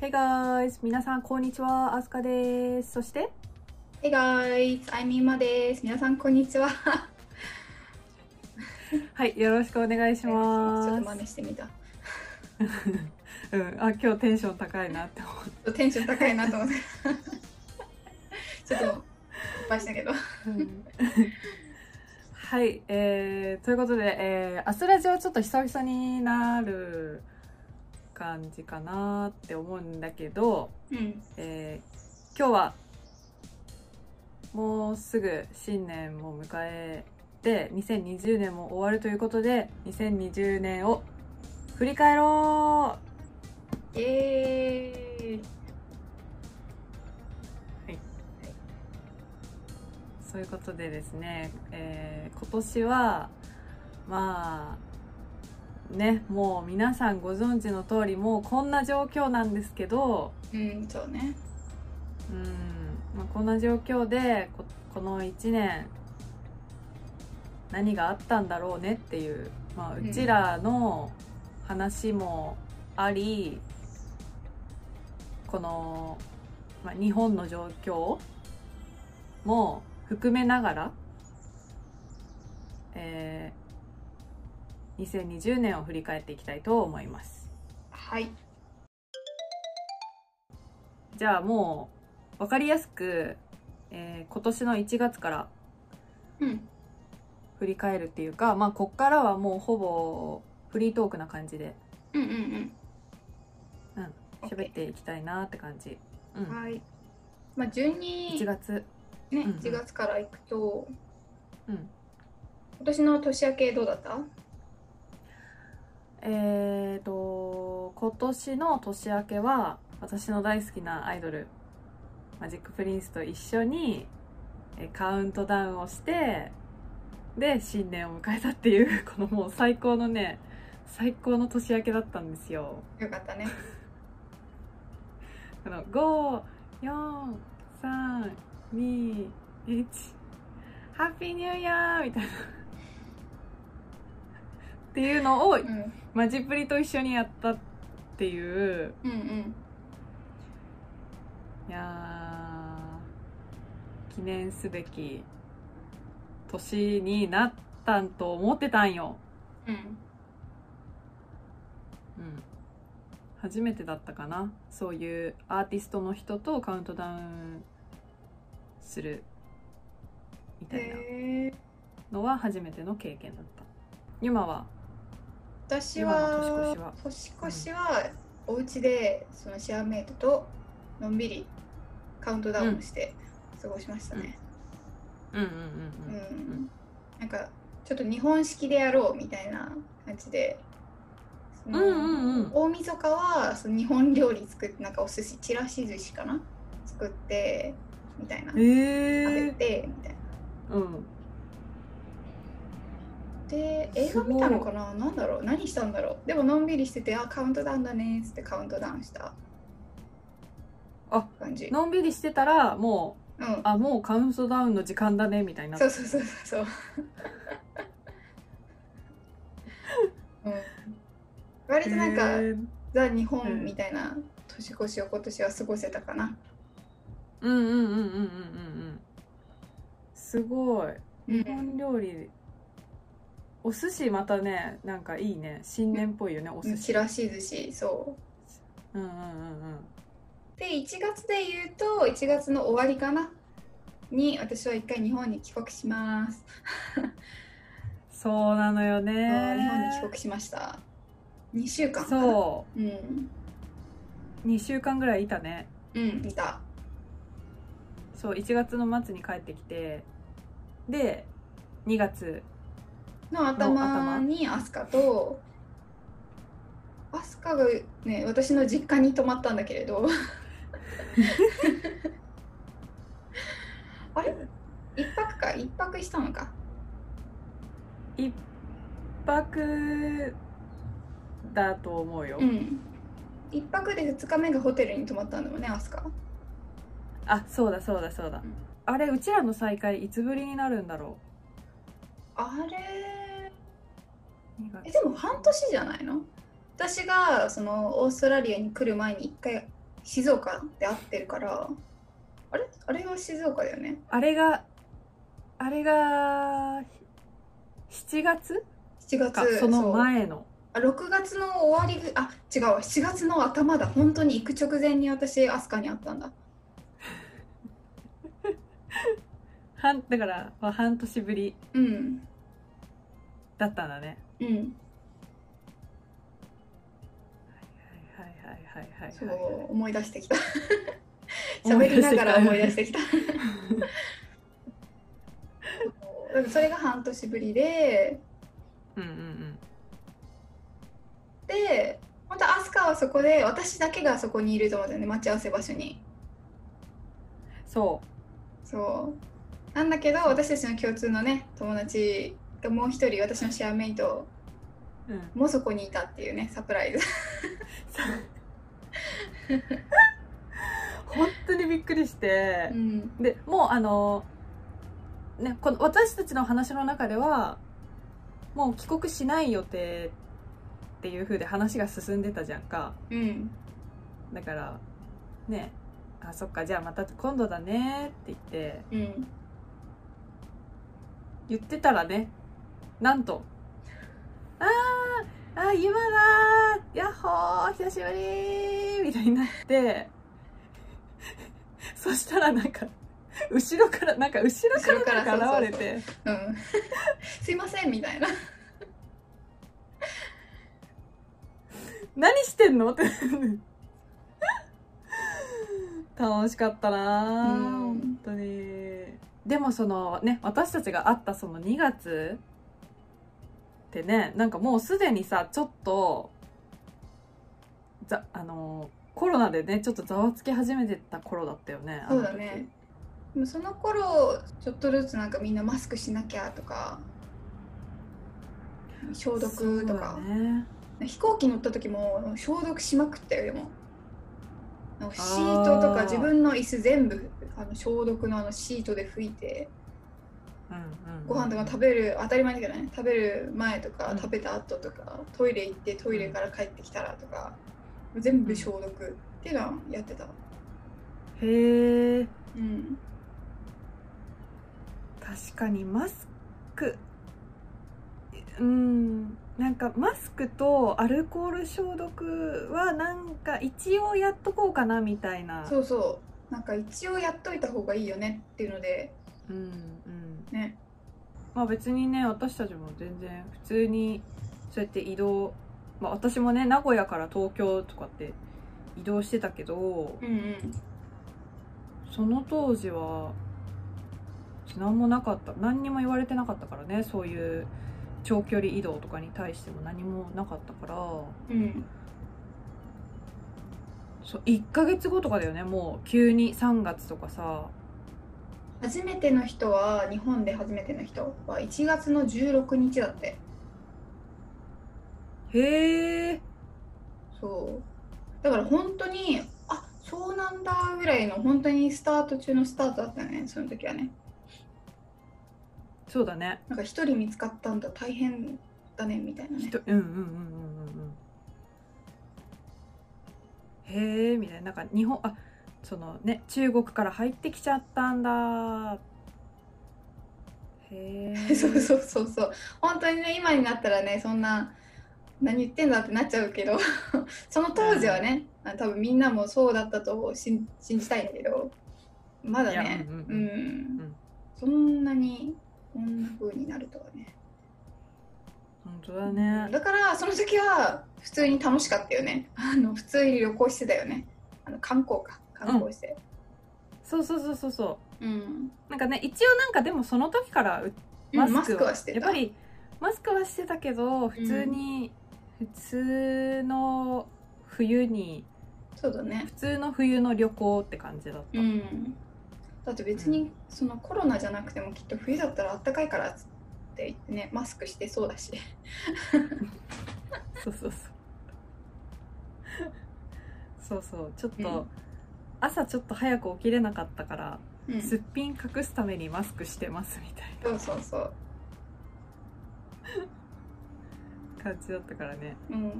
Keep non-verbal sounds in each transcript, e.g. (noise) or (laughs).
Hey guys! 皆さん、こんにちは。アスカです。そして、Hey guys, Ima です。皆さんこんにちは。(laughs) はい、よろしくお願いしちょますっと。真似してみた。(laughs) うん、あ、今日テンション高いなって思 (laughs) ちょっとテンション高いなと思って。ちょっと失敗したけど。う。うんはい、えー、ということで、えー、アスラジはちょっと久々になる感じかなって思うんだけど、うん。えー、今日はもうすぐ新年も迎えて2020年も終わるということで2020年を振り返ろイエーイ。うそういうことでですね、えー今年はまあねもう皆さんご存知の通りもうこんな状況なんですけどうん、そうね。うんまあ、こんな状況でここの1年何があったんだろうねっていう、まあ、うんうちらの話もあり、この、まあ、日本の状況も含めながら、えー2020年を振り返っていきたいと思います。はい。じゃあもう分かりやすく、えー今年の1月からうん。振り返るっていうかまあこっからはもうほぼフリートークな感じでうんうんうん。うん喋っていきたいなって感じ、うん、はい。まあ、順に1、月ね、うんうん1月から行くと、うん今年の年明けどうだった？えーと今年の年明けは私の大好きなアイドルマジックプリンスと一緒にえーカウントダウンをしてで新年を迎えたっていう (laughs) このもう最高のね最高の年明けだったんですよよかったね。(laughs) この54321ハッピーニューイヤーみたいなっていうのをうん。うんマジプリと一緒にやったっていううん。いやー記念すべき年になったんと思ってたんよ、うん。うん、初めてだったかなそういうアーティストの人とカウントダウンするみたいなのは初めての経験だった今は私は年越しは。お家でそのシェアメイトとのんびりカウントダウンして過ごしましたね。うん。うんううんん。うん。なんかちょっと日本式でやろうみたいな感じで。うんうんうん。大晦日はその日本料理作ってなんかお寿司ちらし寿司かな？作ってみたいな。食べええてみたいな。うんで映画見たのかな？なんだろう？何したんだろう？でものんびりしててあカウントダウンだねっつってカウントダウンした。あ感じ。のんびりしてたらもううん。あもうカウントダウンの時間だねみたいにな。そうそうそうそうそう、(laughs) うん、割となんか、へー。ザ日本みたいな年越しを今年は過ごせたかな。うんうんうんうんうんうんうん。すごい。うん。日本料理お寿司またねなんかいいね。新年っぽいよねお寿司。ちらし寿司そう。うんうんうんうん。で1月で言うと1月の終わりかな。に私は一回日本に帰国します、そうなのよね。日本に帰国しました。2週間そう。うん。2週間ぐらいいたね。うんいた。そう1月の末に帰ってきてで2月の頭にアスカとアスカがね私の実家に泊まったんだけれど。(laughs) あれ？一泊か？一泊したのか？1泊だと思うよ、うん。一泊で2日目がホテルに泊まったんだもんねアスカ。あそうだそうだそうだ、うん。あれうちらの再会いつぶりになるんだろあれ？う2月えでも半年じゃないの？私がそのオーストラリアに来る前に一回静岡で会ってるから。あれ？あれは静岡だよね。あれがあれが7月？7月。かその前の。あ6月の終わりぐあ違うわ。7月の頭だ。本当に行く直前に私飛鳥に会ったんだ。(laughs) 半だから、まあ、半年ぶりうん。だったんだね。うんはいはいはいはいそうはいはい思い。出してきた思い出してきた。(laughs) 喋りながら思い出してきた。(laughs) そうそれが半年ぶりでうんうんうん。で本当飛鳥はそこで私だけがそこにいると思うんだよね待ち合わせ場所に。そそう。なんだけど私たちの共通のね友達がもう一人私のシェアメイトもそこにいたっていうねサプライズ。本当にびっくりして。う、ん。でもうあのねこの私たちの話の中ではもう帰国しない予定っていう風で話が進んでたじゃんか。うん。だからねあそっかじゃあまた今度だねって言ってうん。言ってたらねなんと「あーあー今だー。やっほー久しぶりー」みたいになって。(laughs) そしたらなんか後ろからなんか後ろからなんか現れて。うん。(laughs) すいませんみたいな。(laughs) 何してんの？って。楽しかったなー。うん。本当に。でもそのね私たちが会ったその2月ってねなんかもうすでにさちょっとざあのコロナでねちょっとざわつき始めてた頃だったよねそうだね。でもその頃ちょっとずつなんかみんなマスクしなきゃとか消毒とか、ね。飛行機乗った時も消毒しまくったよでも。シートとか自分の椅子全部あの消毒のあのシートで拭いてご飯とか食べる当たり前だけどね食べる前とかうん。食べた後とか、トイレ行ってトイレから帰ってきたらとか全部消毒っていうのはやってた。へえ。うん。確かにマスク。うん。なんかマスクとアルコール消毒はなんか一応やっとこうかなみたいな。そうそう。なんか一応やっといた方がいいよねっていうのでうんうんね。まあ別にね私たちも全然普通にそうやって移動まあ私もね名古屋から東京とかって移動してたけどうんうん。その当時は何もなかった。何にも言われてなかったからねそういう長距離移動とかに対しても何もなかったから。うん。そう1ヶ月後とかだよねもう急に3月とかさ初めての人は日本で初めての人は1月の16日だって。へえ。そう。だから本当にあそうなんだぐらいの本当にスタート中のスタートだったよねその時はね。そうだね。なんか一人見つかったんだ大変だねみたいなね。人うんうんうんうんうんうん。へえみたいな。なんか日本あそのね中国から入ってきちゃったんだ。へえ (laughs) そうそうそうそう。本当にね今になったらねそんな何言ってんだってなっちゃうけど。(laughs) その当時はね、あ多分みんなもそうだったと信信じたいんだけど。まだねうんうんうん。ん。そんなにこんな風になるとはね。本当だね。だからその時は普通に楽しかったよね。あの普通に旅行してたよね。あの観光か観光して。そうそうそうそうそう。ん、うなんかね一応なんかでもその時からうママススクはクはしてた。やっぱりマスクはしてたけど普通に、普通の冬にそうだね。普通の冬の旅行って感じだった、うん。だって別にそのコロナじゃなくてもきっと冬だったらあったかいからって言ってねマスクしてそうだし。(laughs) そうそうそう。そうそう。ちょっと、うん朝ちょっと早く起きれなかったから、うん。すっぴん隠すためにマスクしてますみたいな。そうそうそう。感じだったからね。うん。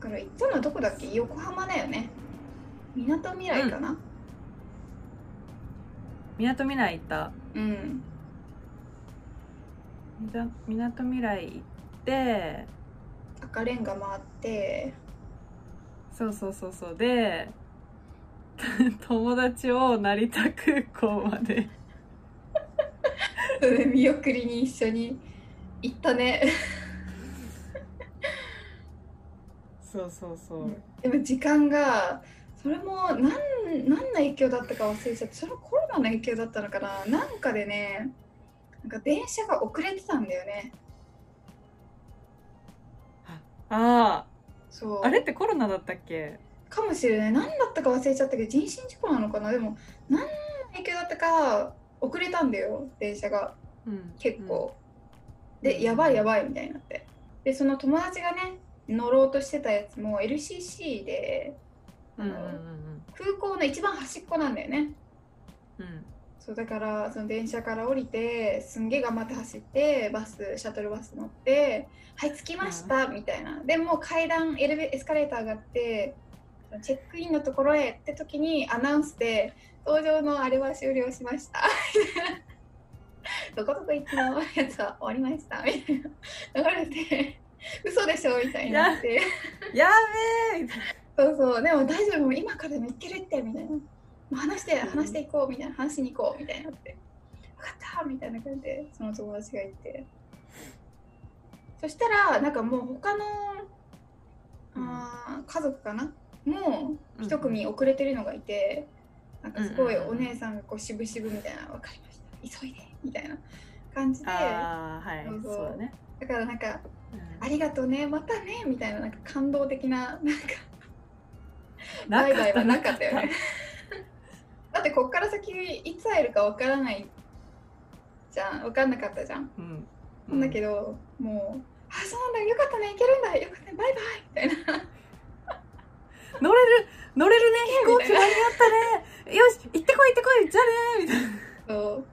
だから行ったのはどこだっけ？横浜だよね。みなとみらいかな？みなとみらい行った。うん。みなとみらい行って赤レンガ回って。そうそうそうそう。で (laughs) 友達を成田空港まで。見送りに一緒に行ったね。そうそうそう。でも時間がそれも何何の影響だったか忘れちゃってそれコロナの影響だったのかな。なんかでねなんか電車が遅れてたんだよね。あそう。ああれってコロナだったっけ？かもしれない。何だったか忘れちゃったけど人身事故なのかな？でも何の影響だったか遅れたんだよ電車が。うん。結構、うん。でやばいやばいみたいになって。でその友達がね乗ろうとしてたやつも LCC で空港の一番端っこなんだよね。うん。うんそうだからその電車から降りてすんげえ頑張って走ってバスシャトルバス乗って「はい着きました」みたいな。でもう階段エレベエスカレーター上がってそのチェックインのところへって時にアナウンスで「搭乗のあれは終了しました」どこどこ行きの？やつは終わりました」みたいな。流れて「嘘でしょ」みたいになって。やべえみたいそうそう。でも大丈夫。もう今からでも行けるってみたいな。もう話して話していこうみたいな。話しに行こうみたいになって。分かったみたいな感じでその友達がいて。そしたらなんかもう他のあー家族かなもう一組遅れてるのがいて、なんかすごいお姉さんがこう渋々みたいな分かりました。急いでみたいな感じでだああはい。そうだね。からなんかうん。ありがとうねまたねみたいななんか感動的ななんかなバイバイはなかなったよね。だってこっから先いつ会えるかわからないじゃん。わかんなかったじゃん。うん。なんだけど、もう「あそうなんだよかったね行けるんだよかったねバイバイ」みたいな乗れる乗れるね飛行機間に合ったね。よし行ってこい行ってこいじゃあねみたいな。そ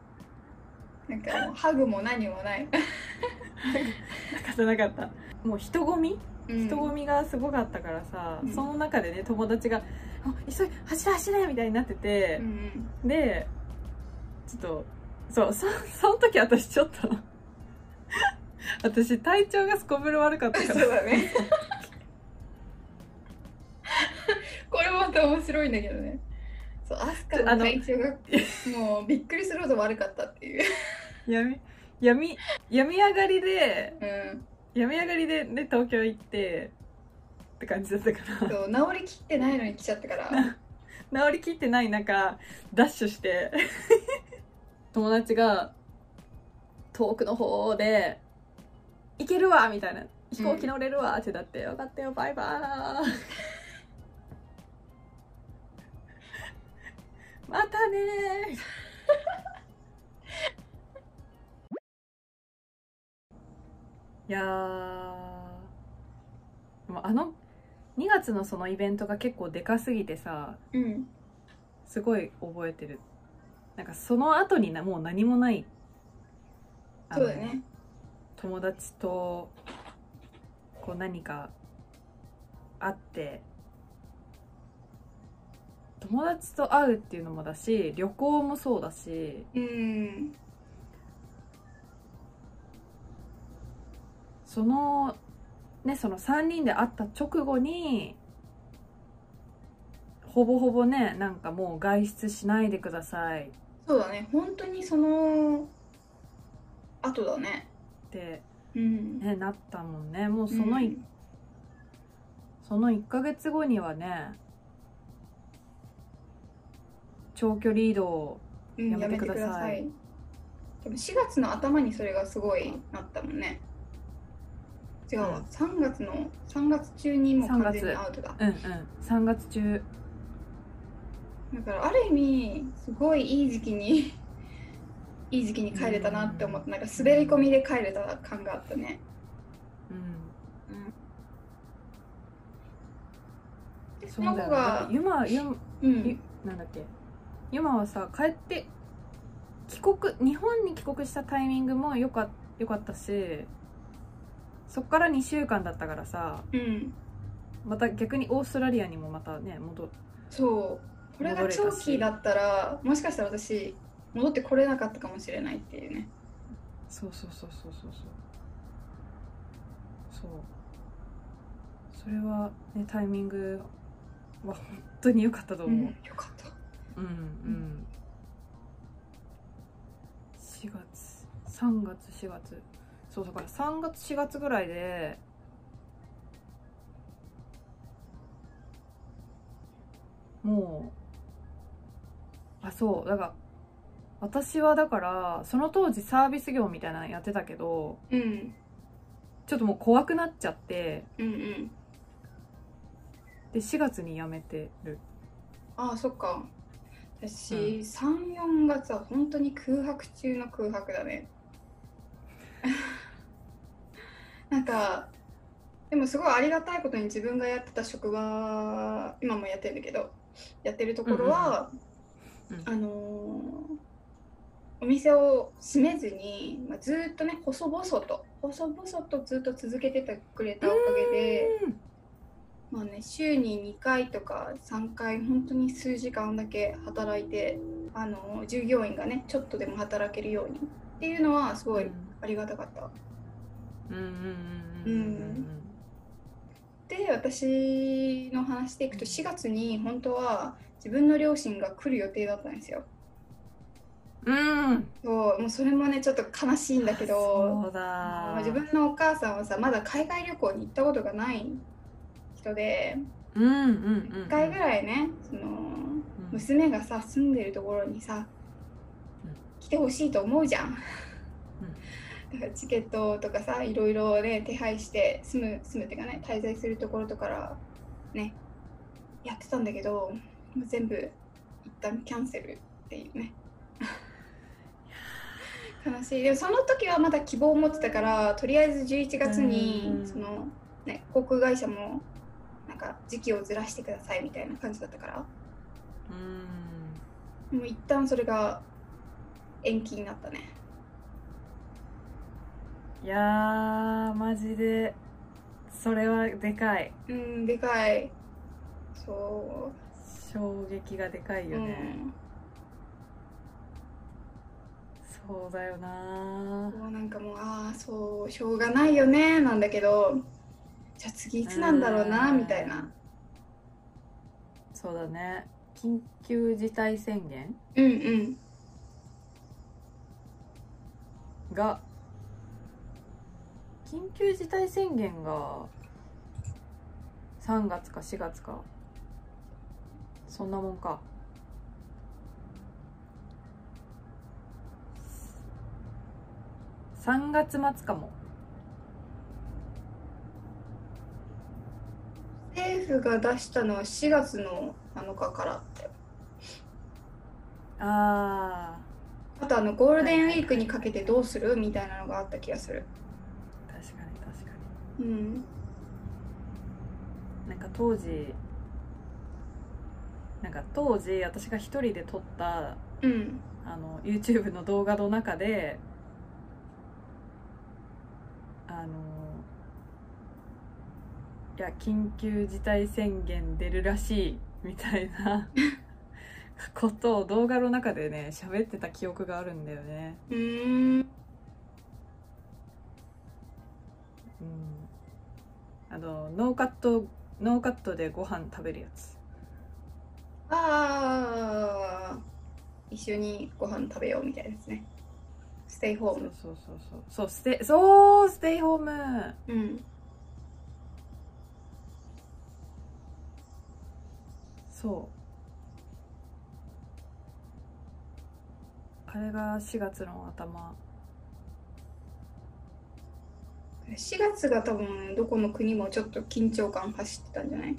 う。なんかもうハグも何もない、なかったなかった。もう人混み？うん。人混みがすごかったからさ、うん。その中でね友達が「あ急い走れ走れ」みたいになっててう、んでちょっとそうそその時私ちょっと私体調がすこぶる悪かったそうからだねこれまた面白いんだけどねそうアスカの体調がもうびっくりするほど悪かったっていう、闇闇病み上がりでうん、病み上がりで、ね、東京行ってって感じだったからそう治りきってないのに来ちゃったから (laughs) 治りきってない中ダッシュして (laughs) 友達が遠くの方で「行けるわ!」みたいな「飛行機乗れるわ!」ってなって「分かったよバイバーイ!」またね。ー。いやあの2月のそのイベントが結構でかすぎてさうん。すごい覚えてる。なんかその後になもう何もない。そうだね。友達とこう何か会って友達と会うっていうのもだし旅行もそうだし。うんそのねその3人で会った直後にほぼほぼねなんかもう外出しないでください。そうだね。本当にその後だね。って、うん。ね、なったもんね。もうそのい、うん。その1ヶ月後にはね長距離移動うんやめてください。やめてください。でも4月の頭にそれがすごいなったもんね。違うわ、うん。3月の3月中にもう完全にアウトだ。うんうん。3月中。だからある意味すごいいい時期に (laughs) いい時期に帰れたなって思ってなんか滑り込みで帰れた感があったね。うん。でそそうだよの子がゆまゆまうん。ゆなんだっけ？ゆまはさ帰って帰国日本に帰国したタイミングもよかよかったしそっから2週間だったからさうんまた逆にオーストラリアにもまたね戻るそう。これが長期だったらもしかしたら私戻ってこれなかったかもしれないっていうね。そうそうそうそうそうそう。そう。それはねタイミングは本当に良かったと思う、うん、よかったうんうん。4月3月4月。そうだから3月4月ぐらいでもうあそうだから私はだからその当時サービス業みたいなのやってたけどうんちょっともう怖くなっちゃってうん。うんで4月に辞めてる。ああそっか私、うん。34月は本当に空白中の空白だね。(laughs) なんかでもすごいありがたいことに自分がやってた職場今もやってるんだけどやってるところは、うんうんあのーお店を閉めずに、まあ、ずーっとね細々と細々とずっと続けててくれたおかげで、まあね、週に2回とか3回本当に数時間だけ働いてあの従業員がねちょっとでも働けるようにっていうのはすごいありがたかった。で私の話でいくと4月に本当は自分の両親が来る予定だったんですよ。うんそうもうそれもねちょっと悲しいんだけどそうだまあ自分のお母さんはさまだ海外旅行に行ったことがない人でうんうんうん1回ぐらいねそのうん。娘がさ住んでるところにさうん。来てほしいと思うじゃん。だからチケットとかさいろいろね手配して住む住むっていうかね滞在するところとからねやってたんだけどもう全部一旦キャンセルっていうね。悲しい。でもその時はまだ希望を持ってたからとりあえず11月にうん。その、ね、航空会社もか時期をずらしてくださいみたいな感じだったから。うん。もう一旦それが延期になったね。いやーマジでそれはでかい。うんでかい。そう。衝撃がでかいよね、そうだよななんかもうああそうしょうがないよねなんだけどじゃあ次いつなんだろうなうん。みたいな。そうだね。緊急事態宣言？うんうん。が緊急事態宣言が3月か4月か。そんなもんか。3月末かも府が出したのは4月の7日からってああとあのゴールデンウィークにかけてどうする？みたいなのがあった気がする。ー確かに確かうん。になんか当時なんか当時私が一人で撮ったうん。あの YouTube の動画の中であのいや緊急事態宣言出るらしいみたいな (laughs) ことを動画の中でね喋ってた記憶があるんだよね。うーん。うん。あのノーカットノーカットでご飯食べるやつ。ああ一緒にご飯食べようみたいですね。ステイホームそうそうそう。そうそうステそうステイホームうんそう。あれが4月の頭。4月が多分どこの国もちょっと緊張感走ってたんじゃない？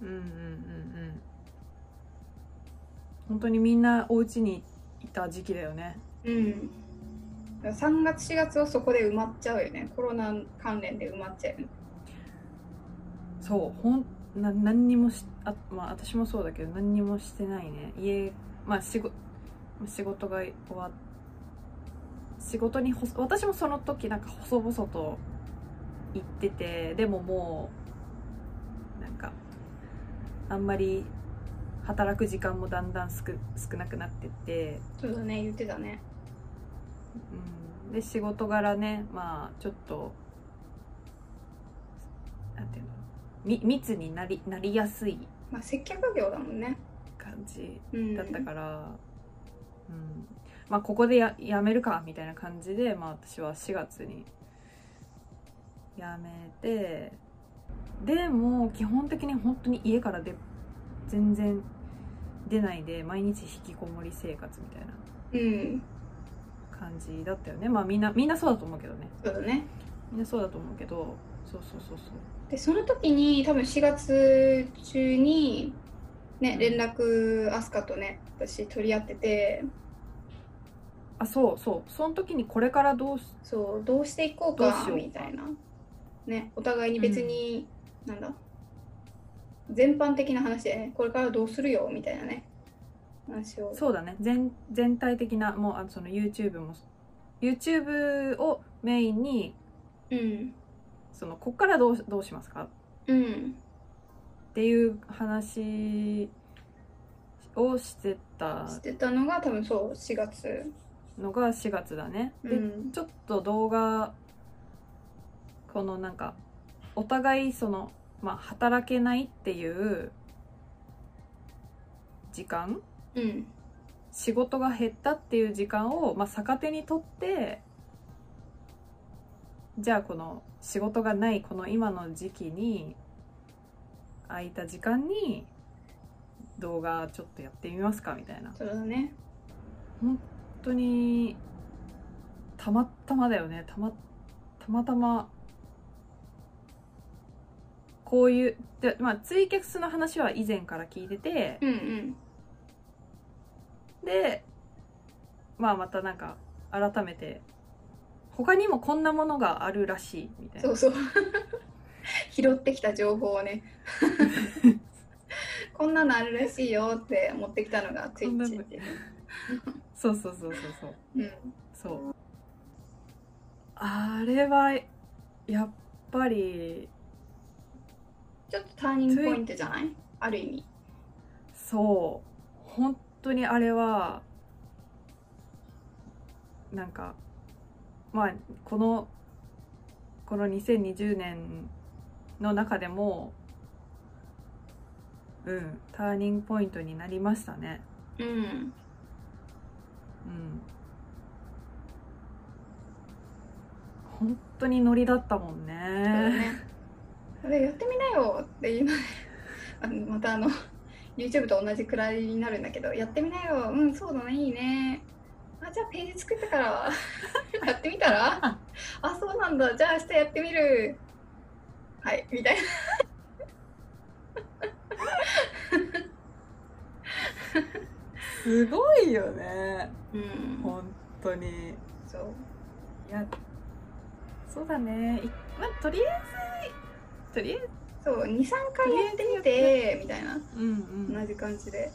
うんうんうんうん。本当にみんなお家にいた時期だよね。うん。だから3月4月はそこで埋まっちゃうよね。コロナ関連で埋まっちゃうよね。そうほんな何にもしあまあ私もそうだけど何にもしてないね。家まあ仕事仕事が終わっ仕事にほ私もその時なんか細々と行っててでももあんまり働く時間もだんだん少少なくなってって、そうだね言ってたね。うん、で仕事柄ねまあちょっとなんていうの？み密になりなりやすいまあ接客業だもんね。感じうん。だったから、うん。まあここでややめるかみたいな感じで、まあ、私は4月に辞めてでも基本的に本当に家からで全然出ないで毎日引きこもり生活みたいなうん。感じだったよね。まあみんなみんなそうだと思うけどね。そうだね。みんなそうだと思うけどそうそうそうそうでその時に多分4月中にねうん連絡アスカとね私取り合ってて。あそうそう。その時にこれからどうしそうどうしていこうかみたいな。ねお互いに別に、なんだ全般的な話でねこれからどうするよみたいなね話を。そうだね。全全体的なもうあのその YouTube も YouTube をメインにうんそのこっからどうどうしますか？うんっていう話をしてた。してたのが多分そう4月。のが4月だね、でうん。ちょっと動画このなんかお互いその、まあ、働けないっていう時間？うん。仕事が減ったっていう時間を、まあ、逆手にとってじゃあこの仕事がないこの今の時期に空いた時間に動画ちょっとやってみますかみたいな。そうだね。本当にたまたまだよね。たまたまたまこういうで、まあ、ツイキャスの話は以前から聞いてて。うんうん。でまあまたなんか改めて他にもこんなものがあるらしいみたいな。そうそう。(laughs) 拾ってきた情報をね。(laughs) こんなのあるらしいよって持ってきたのがツイッチっそうそうそうそうそう。うん。そう。あれはやっぱりちょっとターニングポイントじゃない？ある意味。そう。本当にあれはなんかまあこのこの2020年の中でもうんターニングポイントになりましたね。うん。うん。本当にノリだったもんね。ね。でやってみなよって今 (laughs) あのまたあの YouTube と同じくらいになるんだけどやってみなよ。うんそうだねいいねあじゃあページ作ったから。(laughs) やってみたら？あそうなんだ。じゃあ明日やってみる。はいみたいな。すごいよね。うん。本当に。そう。いやそうだね。いまあとりあえずとりあえず？そう23回やってみてみたいな。うんうん。同じ感じで。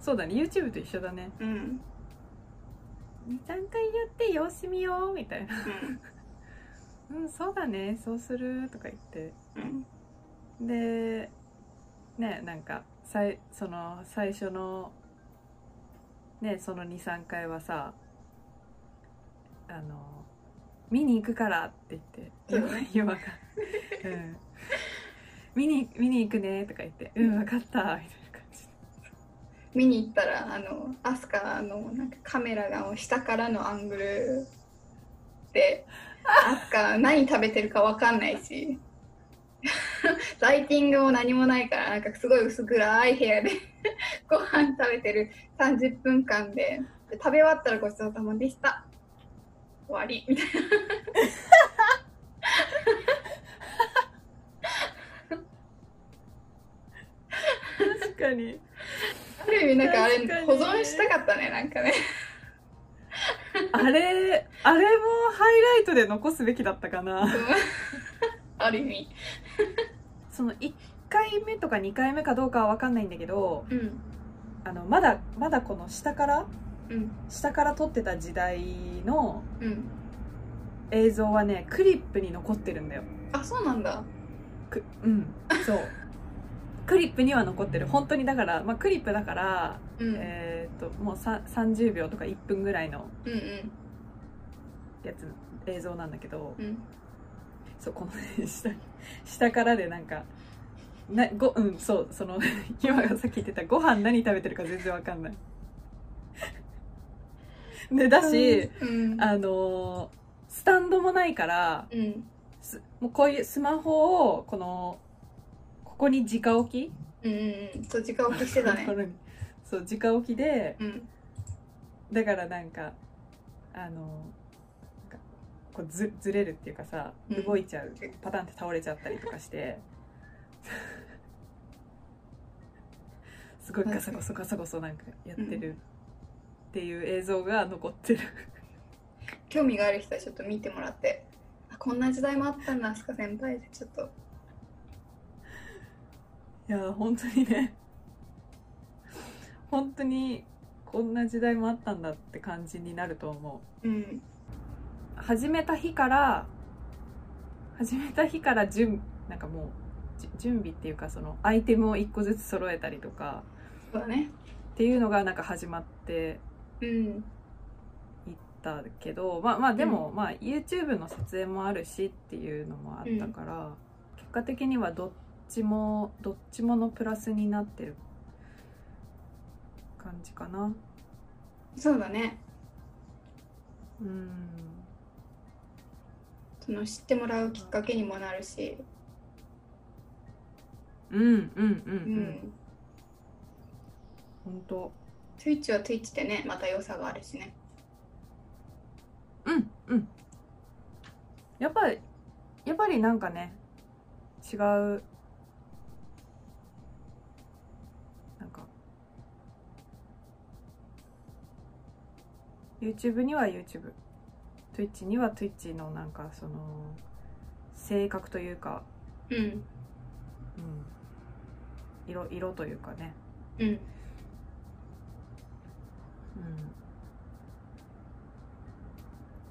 そうだね。YouTube と一緒だね。うん23回やって様子見ようみたいな。うん。うんそうだねそうするとか言って。うん。でねなんかさいその最初のねその23回はさあの見に行くからって言って。そうだね弱が、うん、見に見に行くねとか言って。うん分かったみたいな見に行ったらあのアスカのなんかカメラが下からのアングルでアスカ何食べてるかわかんないしライティングも何もないからなんかすごい薄暗い部屋でご飯食べてる30分間でで食べ終わったらごちそうさまでした。終わり。みたいな。確かに。ある意味なんかあれ保存したかったねなんかね。あれあれもハイライトで残すべきだったかな。ある意味。その1回目とか2回目かどうかは分かんないんだけどうん。あのまだまだこの下からうん。下から撮ってた時代のうん。映像はねクリップに残ってるんだよ。あそうなんだ。くうん。そうクリップには残ってる。本当にだから、まあ、クリップだから、うん。えーっともうさ30秒とか1分ぐらいのうんうん。やつ映像なんだけど、うん。そうこのね下下からでなんかなごうんそうその (laughs) 今がさっき言ってたご飯何食べてるか全然わかんない。(laughs) でだし、うん。あのースタンドもないからうん。すもうこういうスマホをこのここに直置き？うんうんうん。そう時間置きしてたね。(laughs) そう直置きでうん。だからなんかあのこうずずれるっていうかさうん。動いちゃう、パターンって倒れちゃったりとかして。(laughs) すごいガサゴソガサゴソなんかやってるっていう映像が残ってる。興味がある人はちょっと見てもらって。あこんな時代もあったんだすか先輩でちょっといや本当にね。本当にこんな時代もあったんだって感じになると思う。うん。始めた日から始めた日から準なんかもうじ準備っていうかそのアイテムを一個ずつ揃えたりとか。そうだね。っていうのがなんか始まってうん。いったけどまあまあでも、まあ YouTube の撮影もあるしっていうのもあったから、結果的にはどっちもどっちものプラスになってる感じかな。そうだね。うん。その知ってもらうきっかけにもなるし。うんうんうんううん。ん本当。Twitch は Twitch でねまた良さがあるしね。うんうん。やっぱりやっぱりなんかね違う YouTube には YouTube Twitch には Twitch のなんかその性格というか、うん。うん、色色というかね、うん。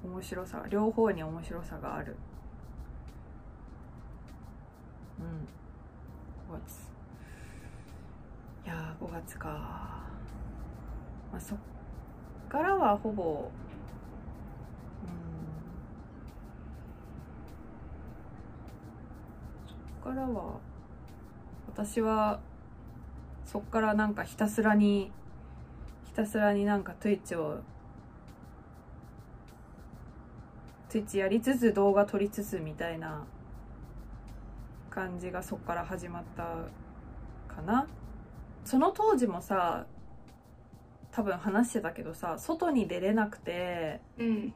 うん、面白さ両方に面白さがある。うん。5月。いやー5月かまあそっからはほぼうんそっからは私はそっからなんかひたすらにひたすらになんか Twitch を Twitch やりつつ動画撮りつつみたいな感じがそっから始まったかな。その当時もさ多分話してたけどさ外に出れなくてうん。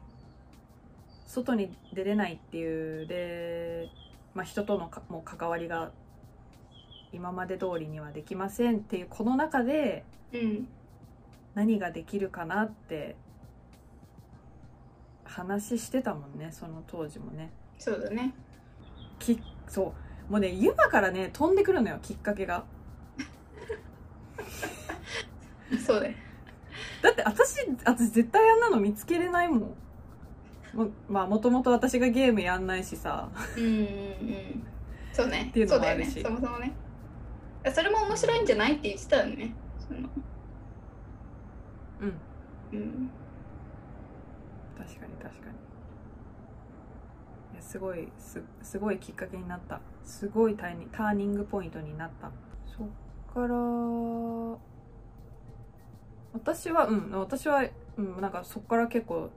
外に出れないっていうで、まあ、人とのかもう関わりが今まで通りにはできませんっていうこの中でうん。何ができるかなって話してたもんねその当時もね。そうだね。きそう。もうねユマからね飛んでくるのよきっかけが。(laughs) そうだよだって私私絶対あんなの見つけれないもん。もまあもともと私がゲームやんないしさ。うんうんうん。そうね。っていうのもあるしそうだよね。そもそもね。それも面白いんじゃないって言ってたよね。その。うん。うん。確かに確かに。すごいすすごいきっかけになった。すごいタイニターニングポイントになった。そっから私はうん私は、うん、なんかそっから結構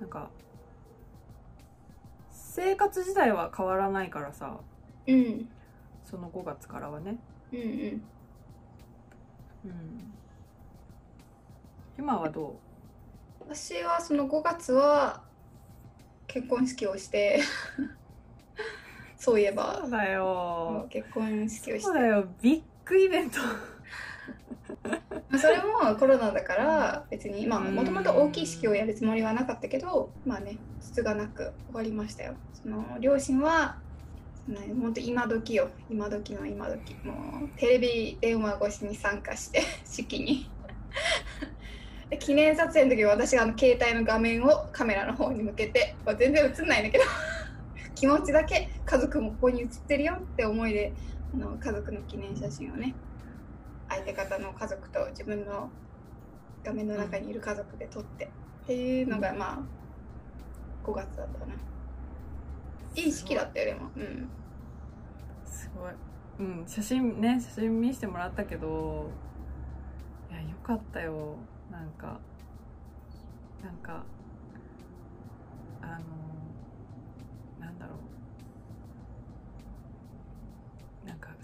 なんか生活自体は変わらないからさ。うん。その5月からはね。うんうん。うん。今はど私はその5月は結婚式をして (laughs) そういえうば。そうだよ。結婚式をして。そうだよ。ビッグイベント。まあそれもコロナだから別にまあうん。もともと大きい式をやるつもりはなかったけどまあねつがなく終わりましたよ。その両親は本当今時よ。今時の今時。もうテレビ電話越しに参加して (laughs) 式に。で記念撮影の時は私があの携帯の画面をカメラの方に向けて、まあ、全然映んないんだけど (laughs) 気持ちだけ家族もここに映ってるよって思いであの家族の記念写真をね相手方の家族と自分の画面の中にいる家族で撮って、っていうのがまあ5月だったかな。いい式だったよでも。うん。すごい。うん写真ね写真見せてもらったけどいやよかったよ。なんかなんかあの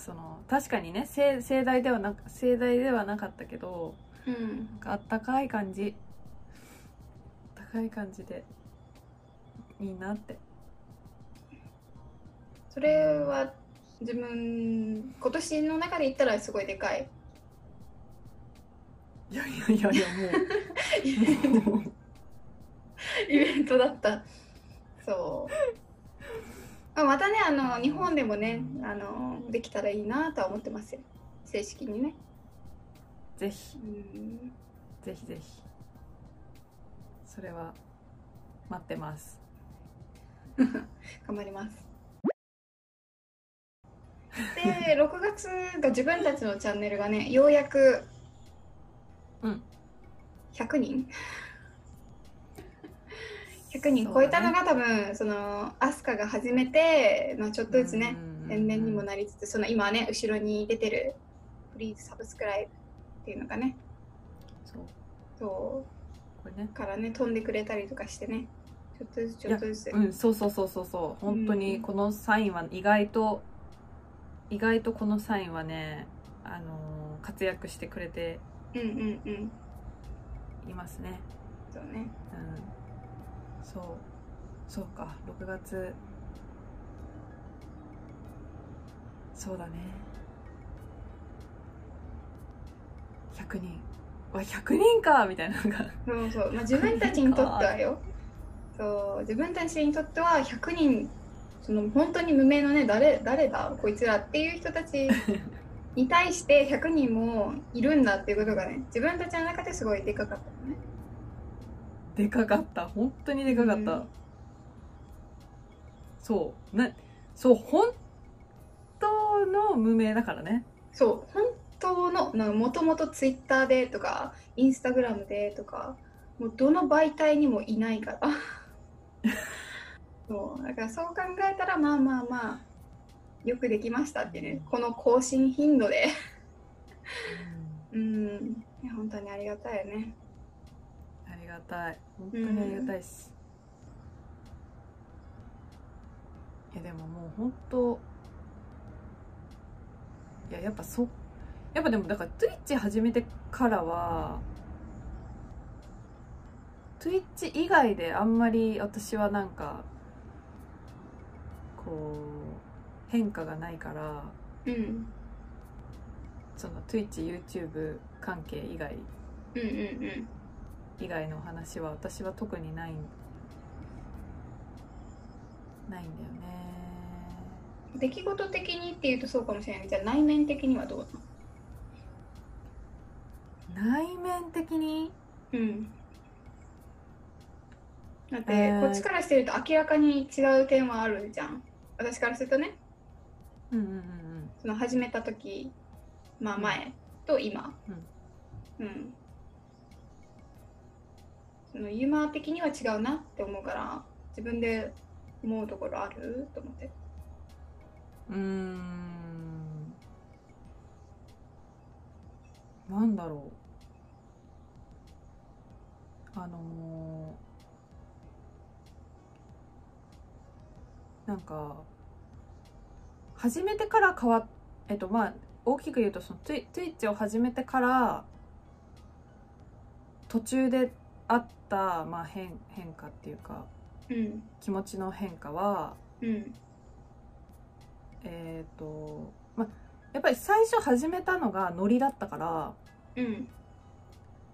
その確かにね盛盛大ではな盛大ではなかったけどうん。なんかあったかい感じ。あったかい感じでいいなって。それは自分今年の中で言ったらすごいでかい。いやいやいやいやもう。(laughs) イベントだった。そう。まあまたねあの日本でもねあのできたらいいなとは思ってますよ。正式にね。ぜひ。うん。ぜひぜひ。それは待ってます。頑張ります。で6月が自分たちのチャンネルがねようやくうん100人100人超えたのが多分そのアスカが始めて、まあ、ちょっとずつね年々にもなりつつその今ね後ろに出てる「プリーズサブスクライブ」っていうのがねそう。そこれね。うからね飛んでくれたりとかしてねちょっとずつちょっとずつ。うんそうそうそうそうそう。本当にこのサインは意外と意外とこのサインはねあのー活躍してくれてうんうんうん。いますね。そうね。うんそう。そうか。6月。そうだね。100人。わ100人か。みたいなのが。そうそう、まあ、自分たちにとってはよ。そう。自分たちにとっては100人。その本当に無名のね誰誰だ？こいつらっていう人たちに対して100人もいるんだっていうことがね自分たちの中ですごいでかかったのね。でかかった。本当にでかかった、うんそう。なそう本当の無名だからね。そう。本当のもともとツイッターでとかインスタグラムでとかもうどの媒体にもいないから。(laughs) そう。だからそう考えたらまあまあまあよくできましたってね。この更新頻度で。うん。いや本当にありがたいよねがたい。本当にありがたいし、いやでももう本当いややっぱそやっぱでもだから Twitch 始めてからは Twitch 以外であんまり私はなんかこう変化がないからうん。その TwitchYouTube 関係以外うんうんうん以外の話は私は特にない。ないんだよね。出来事的にっていうとそうかもしれない。じゃあ内面的にはどう内面的に？うん。だって、えー。こっちからしてると明らかに違う点はあるじゃん。私からするとね。うんうんうんその始めた時まあ前と今。うん、そのユーマー的には違うなって思うから自分で思うところある？と思って。うん。なんだろう。あのーなんか始めてから変わっえっとまあ大きく言うとその Twi- Twitch を始めてから途中であった、まあ、変変化っていうかうん気持ちの変化はうん。えっ、とまあやっぱり最初始めたのがノリだったからうん。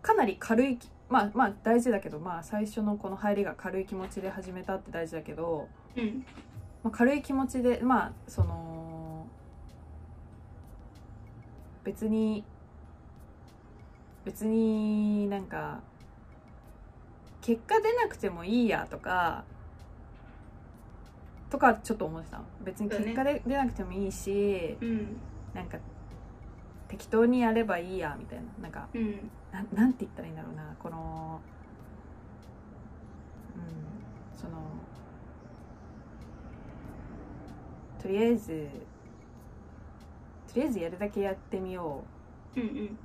かなり軽いきまあまあ大事だけどまあ最初のこの入りが軽い気持ちで始めたって大事だけど、うん。まあ、軽い気持ちでまあその別に別になんか結果出なくてもいいやとかとかちょっと思ってた。別に結果で出なくてもいいし、うん。なんか適当にやればいいやみたいな。なんかうん。ななんて言ったらいいんだろうな。このうんそのとりあえずとりあえずやるだけやってみよう。んうん。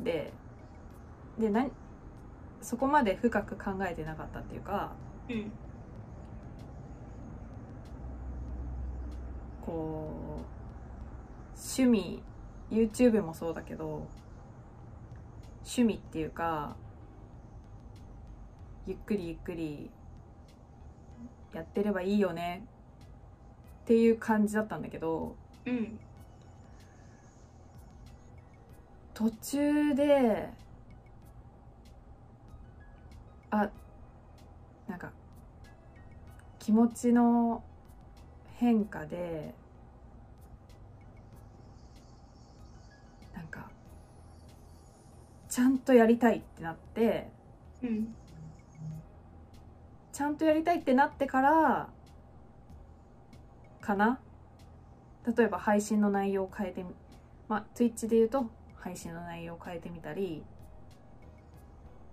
うででなそこまで深く考えてなかったっていうかうんこう趣味 YouTube もそうだけど趣味っていうかゆっくりゆっくりやってればいいよねっていう感じだったんだけどうん。途中であなんか気持ちの変化でなんかちゃんとやりたいってなってうん。ちゃんとやりたいってなってからかな？例えば配信の内容を変えてみまあ Twitch で言うと配信の内容を変えてみたり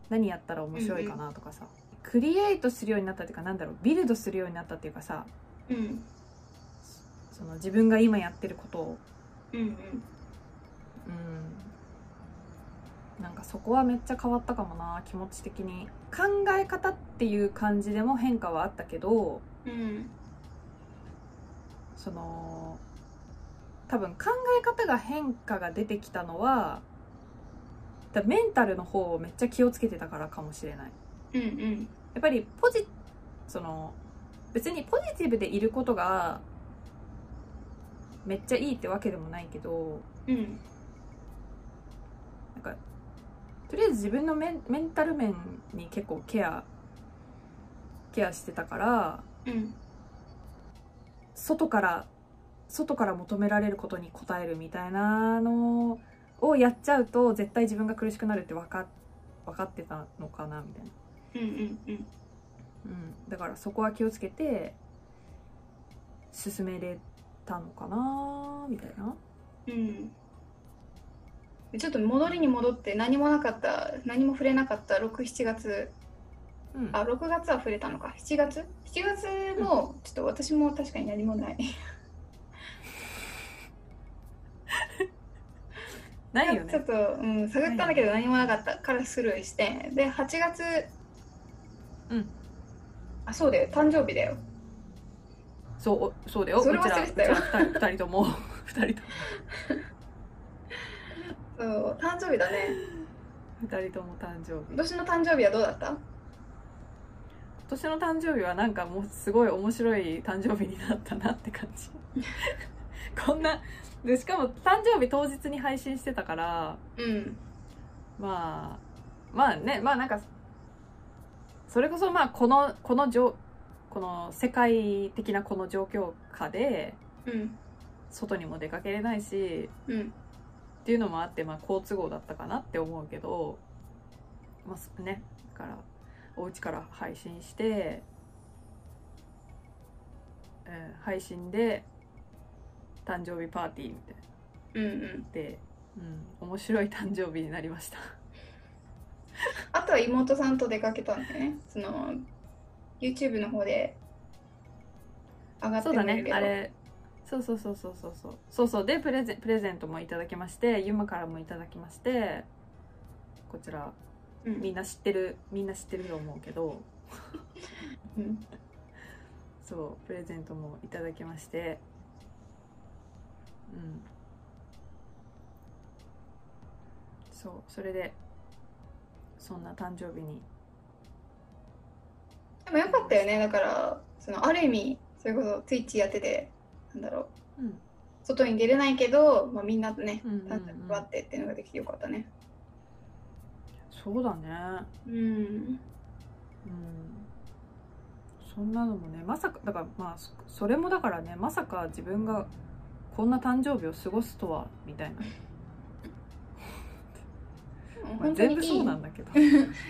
何やったら面白いかなとかさ、クリエイトするようになったっていうかなん。だろうビルドするようになったっていうかさうん。その自分が今やってることを。うんうん。うん。なんかそこはめっちゃ変わったかもな気持ち的に。考え方っていう感じでも変化はあったけどうん。その多分考え方が変化が出てきたのはだメンタルの方をめっちゃ気をつけてたからかもしれない。うんうん。やっぱりポジその別にポジティブでいることがめっちゃいいってわけでもないけどうん。なんかとりあえず自分のメンメンタル面に結構ケアケアしてたからうん。外から外から求められることに応えるみたいなのをやっちゃうと絶対自分が苦しくなるって分か分かってたのかなみたいな、うんうんうん。うん、だからそこは気をつけて進めれたのかなみたいな。うん。ちょっと戻りに戻って何もなかった何も触れなかった67月。うん。あ6月は触れたのか。7月？7月もちょっと私も確かに何もないないよね。ちょっと、うん、探ったんだけど何もなかった。からスルーして。で8月うん。あそうだよ。誕生日だよ。そうおそうだよ。それら忘れてたよ。うちら二人二人とも。二人とも。(laughs) (laughs) そう誕生日だね。二人とも誕生日。今年の誕生日はどうだった？今年の誕生日はなんかもうすごい面白い誕生日になったなって感じ (laughs) こんなでしかも誕生日当日に配信してたからうん。まあまあねまあなんかそれこそまあこのこの状この世界的なこの状況下でうん。外にも出かけれないしうんっていうのもあって、まあ、好都合だったかなって思うけど、まあね、だからお家から配信して、うん、配信で誕生日パーティーみたいな。うんうん。で、うん、面白い誕生日になりました。(laughs) あとは妹さんと出かけたんだよね。その YouTube の方で上がってそうだね。あれそうそうそうそうそう。そうそう。そうでプレゼンプレゼントもいただきましてユマからもいただきましてこちらうん。みんな知ってるみんな知ってると思うけど。うん。(laughs) そうプレゼントもいただきましてうん。そうそれでそんな誕生日に。でもよかったよねだからそのある意味それこそ Twitch やっててなんだろう。うん。外に出れないけど、まあ、みんなとね誕生日祝ってっていうのができてよかったね。そうだね。うん。うん。そんなのもねまさかだからまあそそれもだからねまさか自分がこんな誕生日を過ごすとはみたいな、(laughs) 全部そうなんだけど。(laughs)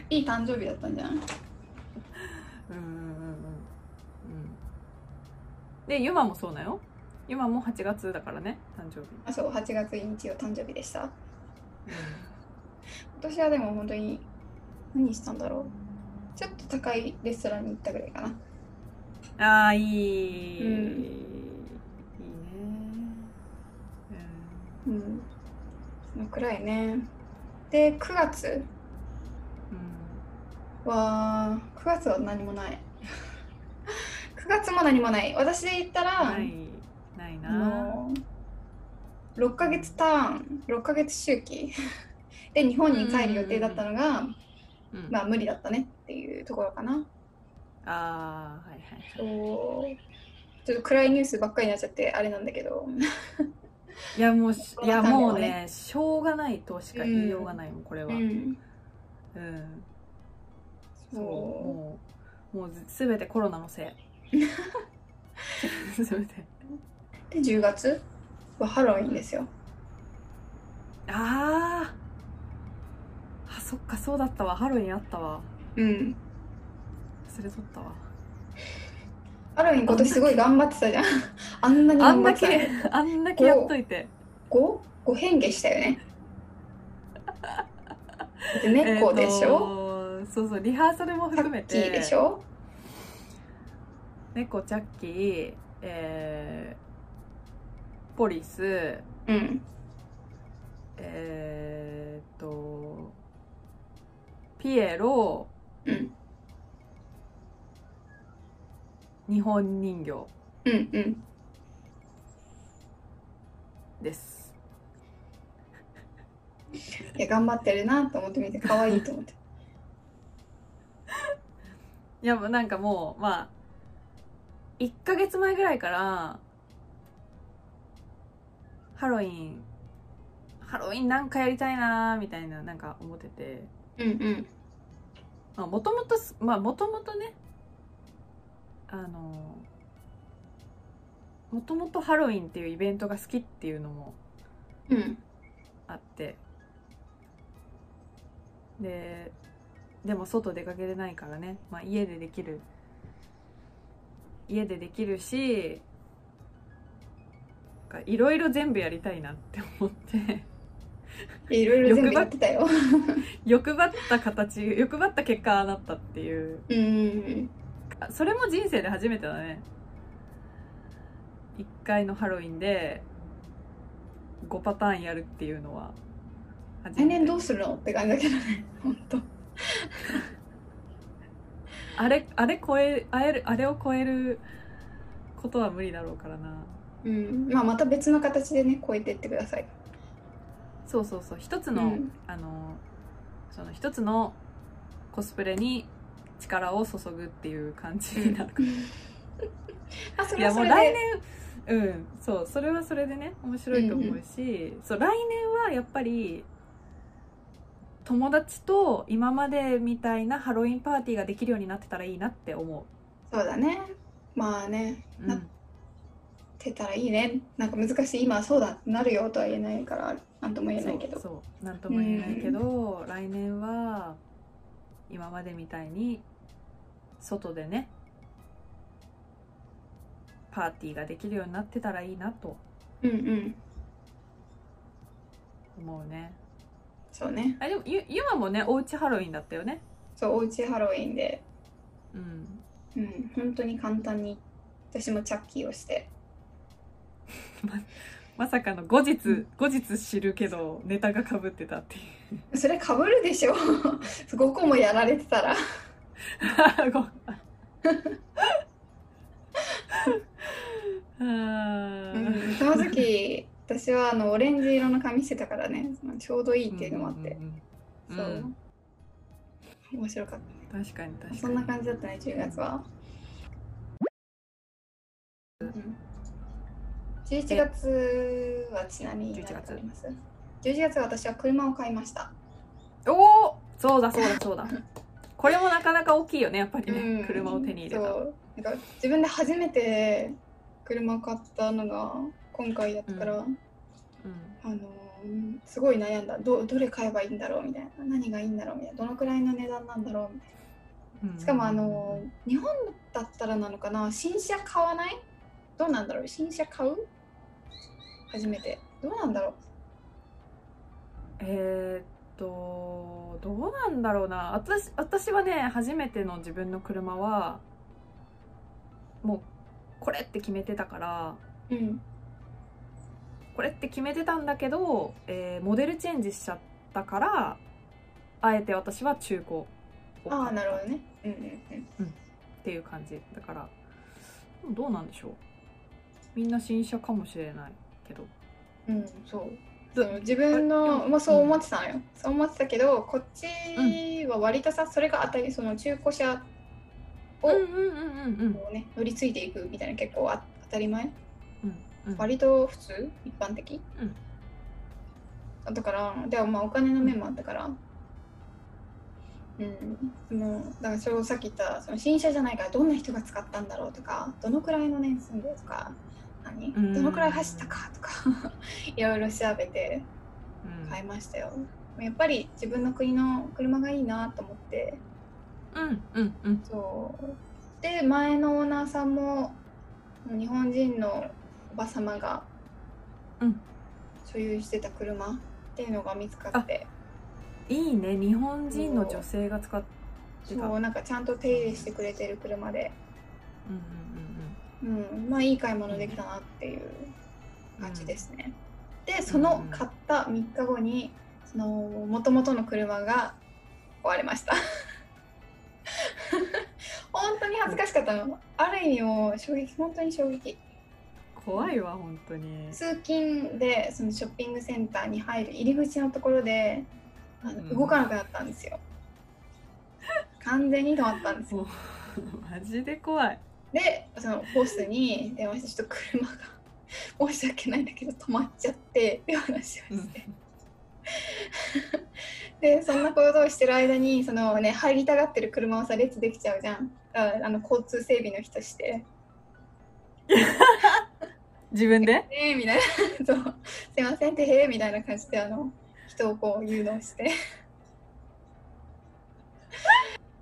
いい誕生日だったんじゃない？うんうんうんうんうん。でユマもそうだよユマも8月だからね誕生日、あそう8月日曜誕生日でした。う今年はでも本当に何したんだろう？ちょっと高いレストランに行ったぐらいかな。ん、ああいい、うん。そのくらいね。で、9月うん、は、9月は何もない。(laughs) 9月も何もない。私で言ったうん、ら、ないないあなの6ヶ月ターン、6ヶ月周期 (laughs) で日本に帰る予定だったのが、うんまあ無理だったねっていうところかな。ああはいはいそうちょっと暗いニュースばっかりになっちゃってあれなんだけど。いやもうしいやもうねしょうがないとしか言いようがないもんこれは。ううん、ん。そう。そもうもうすべてコロナのせい。(laughs) すべて。う。で、10月？はハロウィンですよ。あー。あそっかそうだったわ。ハロウィンあったわ。うん。忘れとったわハロウィン今年すごい頑張ってたじゃん。(laughs) あんなにあんだ頑張ってたけ (laughs) あんだけやっといて 5? 5変化したよね。だって猫でしょ、えーとそうそうリハーサルもタ含めッキーてでしょ？猫チャッキーえーポリスうん。えー、っとピエロうん。日本人形うんうん。です (laughs) いや、頑張ってるなと思って見て、可愛いと思って。(laughs) いやもうなんかもうまあ1ヶ月前ぐらいからハロウィンハロウィンなんかやりたいなーみたいななんか思っててうんうん。もともとまあもともとねあのもともとハロウィンっていうイベントが好きっていうのもうん。あって。ででも外出かけれないからね、まあ、家でできる家でできるしいろいろ全部やりたいなって思って。いろいろ全部やってたよ。欲張った形欲張った結果ああなったっていう。うんうんそれも人生で初めてだね1回のハロウィンで5パターンやるっていうのは初来年どうするの？って感じだけどね。ほんと。あれあれ超えあれあれを超えることは無理だろうからなうん。まあ、また別の形でね、超えてってください。そうそうそう一つの、うんあのその一つのコスプレに力を注ぐっていう感じになるから、(laughs) あ、そいやれはそれで。もう来年うんそうそれはそれでね面白いと思うし、そう来年はやっぱり友達と今までみたいなハロウィンパーティーができるようになってたらいいなって思そうだね。まあね、う、なってたらいいね。なんか難しい。今はそうだなるよとは言えないから、なんとも言えないけど。そうそうなんとも言えないけど、来年は今までみたいに外でねパーティーができるようになってたらいいなとうんうん。思うねそうね。あでもゆゆまもねおうちハロウィンだったよねそう、おうちハロウィンで、うんうん、本当に簡単に、私もチャッキーをして。(laughs) まさかの後日後日知るけどネタがかぶってたっていう (laughs) それかぶるでしょ (laughs) 5個もやられてたら。うん、その時、私はあのオレンジ色の髪してたからね、ちょうどいいっていうのもあって。うんうんうんそう。面白かっ確かに確かた。にそんな感じだったね、10月は。うん11月はちなみに何かあります？11月は私は車を買いました。おおそうだそうだそうだ。(laughs) これもなかなか大きいよねやっぱりね、うん。車を手に入れた。そう。なんか自分で初めて車を買ったのが今回だったから、うん。あのーすごい悩んだ。どどれ買えばいいんだろうみたいな。何がいいんだろうみたいな。どのくらいの値段なんだろうみたいうん。なしかもあのー日本だったらなのかな。新車買わない？どうなんだろう？新車買う？初めて。どうなんだろう？どうなんだろうな。私私はね初めての自分の車はもうこれって決めてたからうん。これって決めてたんだけど、えーモデルチェンジしちゃったからあえて私は中古をああなるほどね。うんうんうん。っていう感じ。だからどうなんでしょう。みんな新車かもしれないけど。うん、そう。どその自分のもそう思ってたのよ、そう思ってたけどこっちは割とさそれが当たりその中古車をうんうんね、乗り継いでいくみたいな結構あ当たり前。うんうん。割と普通一般的、うん。だからでもまあお金の面もあったから。うん。そのだからそれをさっき言ったその新車じゃないからどんな人が使ったんだろうとかどのくらいの年数でとか何？うん。どのくらい走ったかとか。(laughs) いろいろ調べてうん。買いましたよ。やっぱり自分の国の車がいいなと思って。うんうんうん。そう。で前のオーナーさんも日本人のおば様がうん。所有してた車っていうのが見つかって、いいね。日本人の女性が使ってた。そうなんかちゃんと手入れしてくれてる車で、うんうんうん、まあいい買い物できたなっていう感じですね、でその買った3日後にその元々の車が壊れました。(laughs) 本当に恥ずかしかったの。ある意味もう衝撃本当に衝撃。うん怖いわ本当に。通勤でそのショッピングセンターに入る入り口のところであのうん。動かなくなったんですよ、完全に止まったんですよ。マジで怖いでそのボスに電話してちょっと車が (laughs) 申し訳ないんだけど止まっちゃってって話をして、でそんなことをしてる間にそのね入りたがってる車をさ列できちゃうじゃん。ああの交通整備の人して。自分で「えー」みたいな。そう「すいません」って「へー」みたいな感じであの人をこう誘導して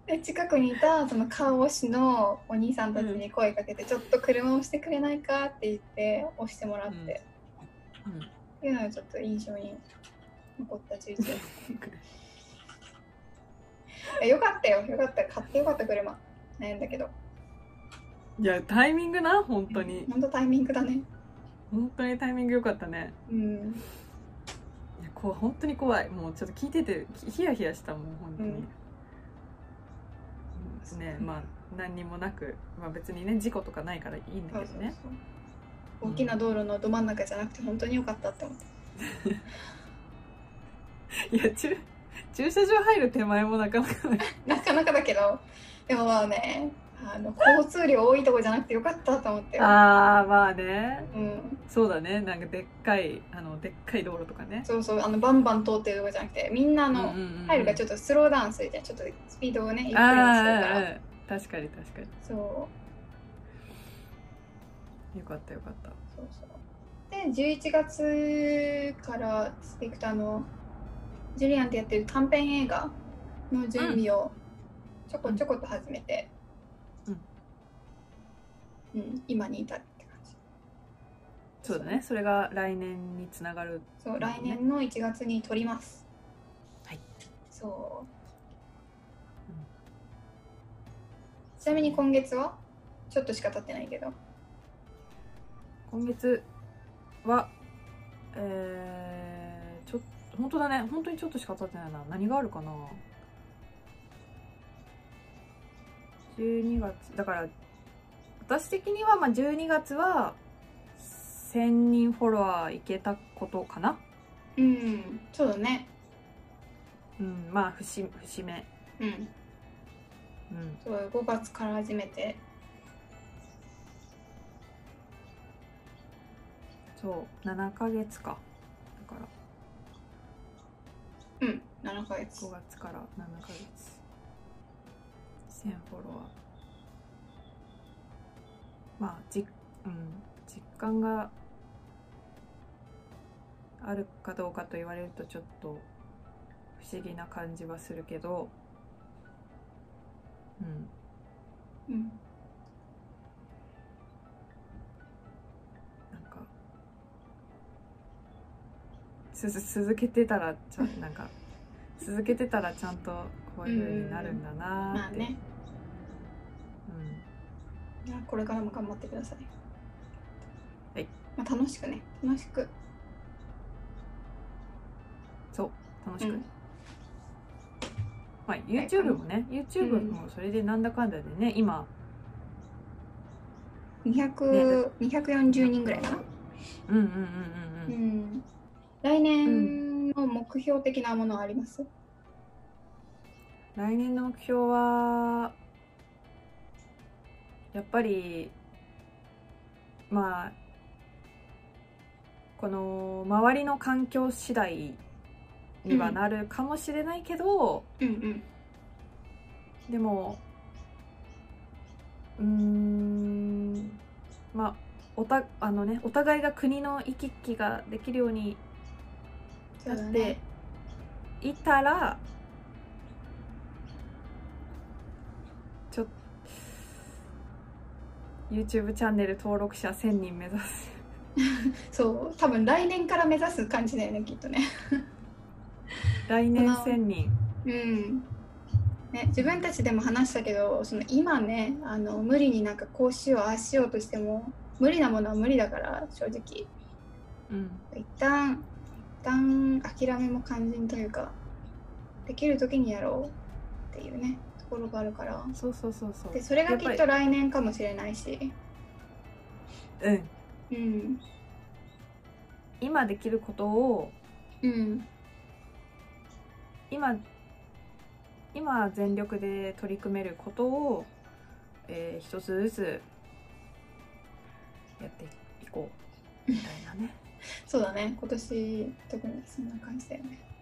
で近くにいたそのカーウォッシュのお兄さんたちに声かけて、ちょっと車を押してくれないかって言って押してもらって、うん。っていうのがちょっと印象に残った11月 (laughs) よかったよ。よかった。買ってよかった車。悩んだけど。いやタイミングな？本当に。本当タイミングだね。本当にタイミング良かったね。うん。いやこう本当に怖い。もうちょっと聞いててヒヒヤヒヤしたもん本当に、うんうんね。まあ何にもなく、まあ、別にね事故とかないからいいんだけどね。大きな道路のど真ん中じゃなくて本当によかったって思って (laughs) いや駐駐車場入る手前もなかなかな (laughs) かなかだけど。でもまあねあの交通量多いとこじゃなくてよかったと思って。よああまあね。うん、そうだね。なんかでっかいあのでっかい道路とかね。そうそう。あのバンバン通ってるとこじゃなくてみんなあの、入るからちょっっとスローダウンするじゃんちょっとスピードをねゆっくりにするあから。あ確かに確かに。そう。よかったよかった。そうそう。で11月からしていくとあのジュリアンってやってる短編映画の準備をちょこちょこと始めて、うん今に至るって感じ。そうだね。それが来年につながるそう来年の1月に撮ります。はい。そう、うんちなみに今月は？ちょっとしか経ってないけど。今月はえー、ちょっと本当だね。本当にちょっとしか経ってないな。何があるかな？12月だから私的にはまあ12月は1000人フォロワーいけたことかな？うんそうだね。うんまあ節節目。うん。うん。そう5月から始めて。そう7ヶ月か。だから。うん7ヶ月。5月から7ヶ月1000フォロワー。まあじ、うん、実感があるかどうかと言われるとちょっと不思議な感じはするけど。うん、うん、なんか。つ続けてたらちゃなんか。続けてたらちゃんとこういう風になるんだなって。うん。まあね。これからも頑張ってください。はい、まあ、楽しくね。楽しく。そう。楽しく、うん。まあ YouTube もね YouTube もそれでなんだかんだでね今。200、240人ぐらいかな。うんうんうんうんううん。ん来年の目標的なものはあります、来年の目標はやっぱりまあこの周りの環境次第にはなるかもしれないけど、うんうん。でもうーんまあおたあのねお互いが国の行き来ができるようになってね。いたら、YouTube チャンネル登録者1000人目指す。(laughs) そう多分来年から目指す感じだよねきっとね。(laughs) 来年この1000人うん。ね、自分たちでも話したけどその今ねあの無理になんかこうしようああしようとしても無理なものは無理だから正直。うん。一旦一旦諦めも肝心というかできる時にやろうっていうね。ところがあるから。そうそうそうそう。でそれがきっと来年かもしれないし。うん。うん。今できることをうん。今今全力で取り組めることを、えー一つずつやっていこう。みたいなね。(laughs) そうだね。今年特にそんな感じだよね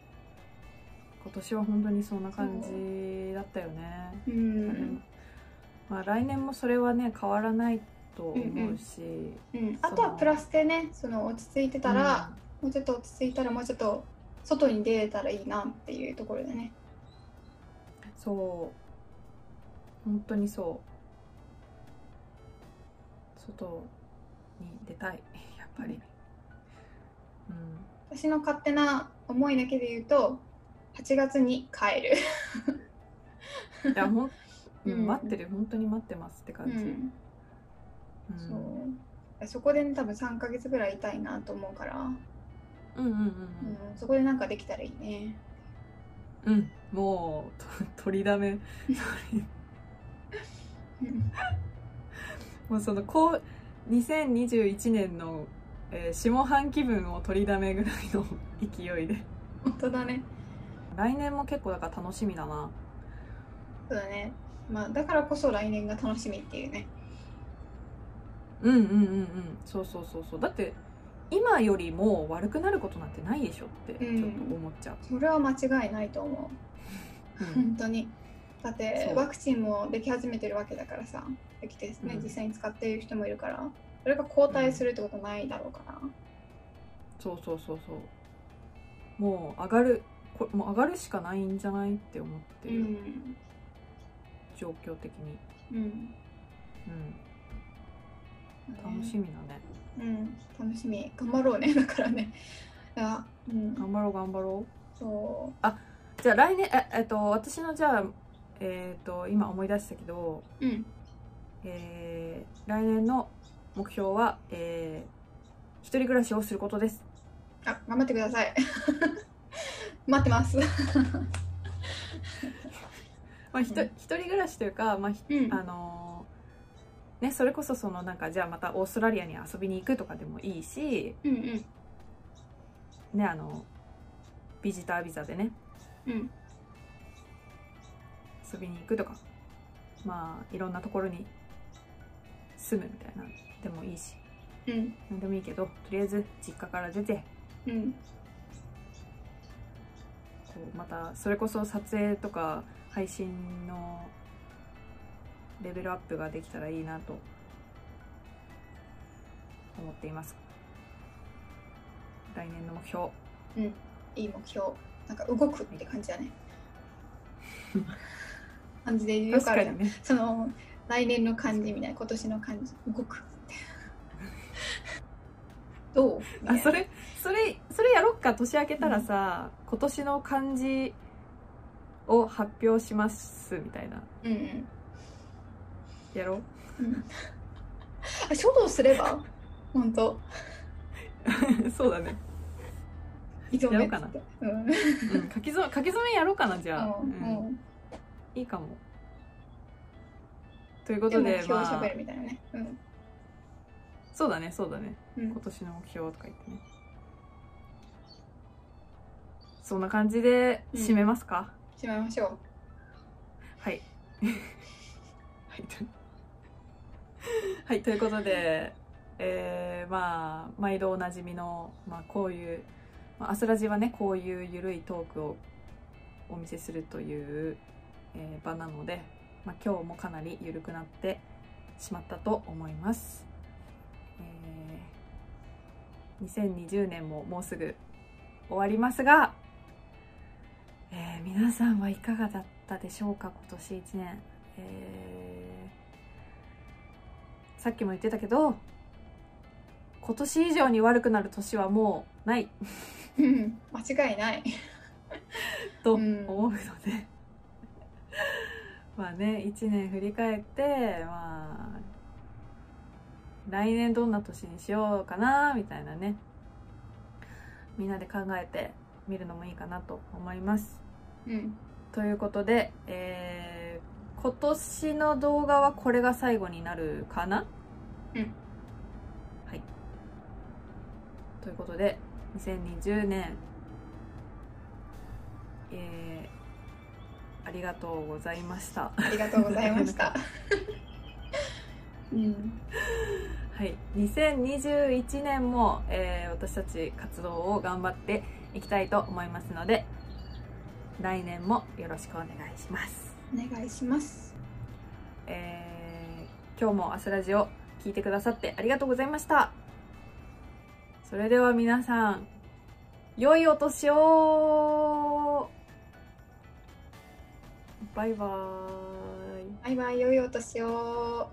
今年は本当にそんな感じだったよね、ううん。ん、まあ、来年もそれはね変わらないと思うし、うん、あとはプラスでねその落ち着いてたら、もうちょっと落ち着いたらもうちょっと外に出れたらいいなっていうところでね。そう。本当にそう。外に出たいやっぱり。うん。私の勝手な思いだけで言うと8月に帰る、いやほん、うん (laughs) うん。待ってる。本当に待ってますって感じ、うん。うん。そう。そこで、ね、多分3ヶ月ぐらいいたいなと思うから、うんうんうんうん、そこでなんかできたらいいね。うん、うん、もうと取りだめ。うん (laughs) もうそのこう2021年の、えー下半期分を取りだめぐらいの勢いで。本当だね来年も結構だから楽しみだな。そうだね。まあだからこそ来年が楽しみっていうね。うんうんうんうん。そうそうそうそう。だって今よりも悪くなることなんてないでしょってちょっと思っちゃう、それは間違いないと思う。うん。本当に。だってワクチンもでき始めてるわけだからさ。できてですね、うん。実際に使っている人もいるから。それが後退するってことないだろうから、そうそうそうそう。もう上がるこもう上がるしかないんじゃないって思ってる、うん状況的に、うん。うん、楽しみだね。うん。楽しみ。頑張ろうね。(laughs) だからね。いやうん。頑張ろう頑張ろそう。じゃあ来年ええっと私のじゃあえっと今思い出したけど、ううん。えー来年の目標は、えー、一人暮らしをすることです。あ頑張ってください (laughs) 待ってます。(laughs) まあ、ひとうん。一人暮らしというか、まあひうん。あのーね、それこそそのなんかじゃあまたオーストラリアに遊びに行くとかでもいいし、うんうん。ね、あのビジタービザでね。うん。遊びに行くとかまあいろんなところに住むみたいなでもいいし。うん。何でもいいけどとりあえず実家から出てうんまたそれこそ撮影とか配信のレベルアップができたらいいなと思っています。来年の目標。いい目標。なんか動くって感じだね。(laughs) 感じで言うから。にね。その来年の漢字みたいな今年の漢字動く (laughs) どう？あそれ？それそれややろっか年明けたらさ、今年の漢字を発表しますみたいな。うんうん。やろう？ん。あ書道すれば？本当？う (laughs) そうだね、やろうかな。うん。うん、書き初め書き初めやろうかなじゃあ、うんうん。いいかも。ということでまあ標を喋るみたいなね。うん。そうだねそうだね。うん。今年の目標とか言ってねそんな感じで締めますか、しまいましょう。はい。(laughs) はいと (laughs) はいということでえー、まあ毎度おなじみの、まあ、こういう、まあ、アスラジはねこういうゆるいトークをお見せするという、えー場なので、まあ、今日もかなり緩くなってしまったと思います、えー2020年ももうすぐ終わりますが、えー皆さんはいかがだったでしょうか今年1年、えーさっきも言ってたけど今年以上に悪くなる年はもうない。うん間違いない。(laughs) とうん。思うので、まあね1年振り返ってまあ来年どんな年にしようかなみたいなね。みんなで考えてみるのもいいかなと思います。うん。ということで、えー今年の動画はこれが最後になるかな？うん。はい。ということで2020年えーありがとうございました。ありがとうございました。(laughs) うん。はい。2021年も、えー私たち活動を頑張っていきたいと思いますので来年もよろしくお願いします。お願いします。えー今日もアスラジオ聞いてくださってありがとうございました。それでは皆さん良いお年を。バイバーイ。バイバイ良いお年を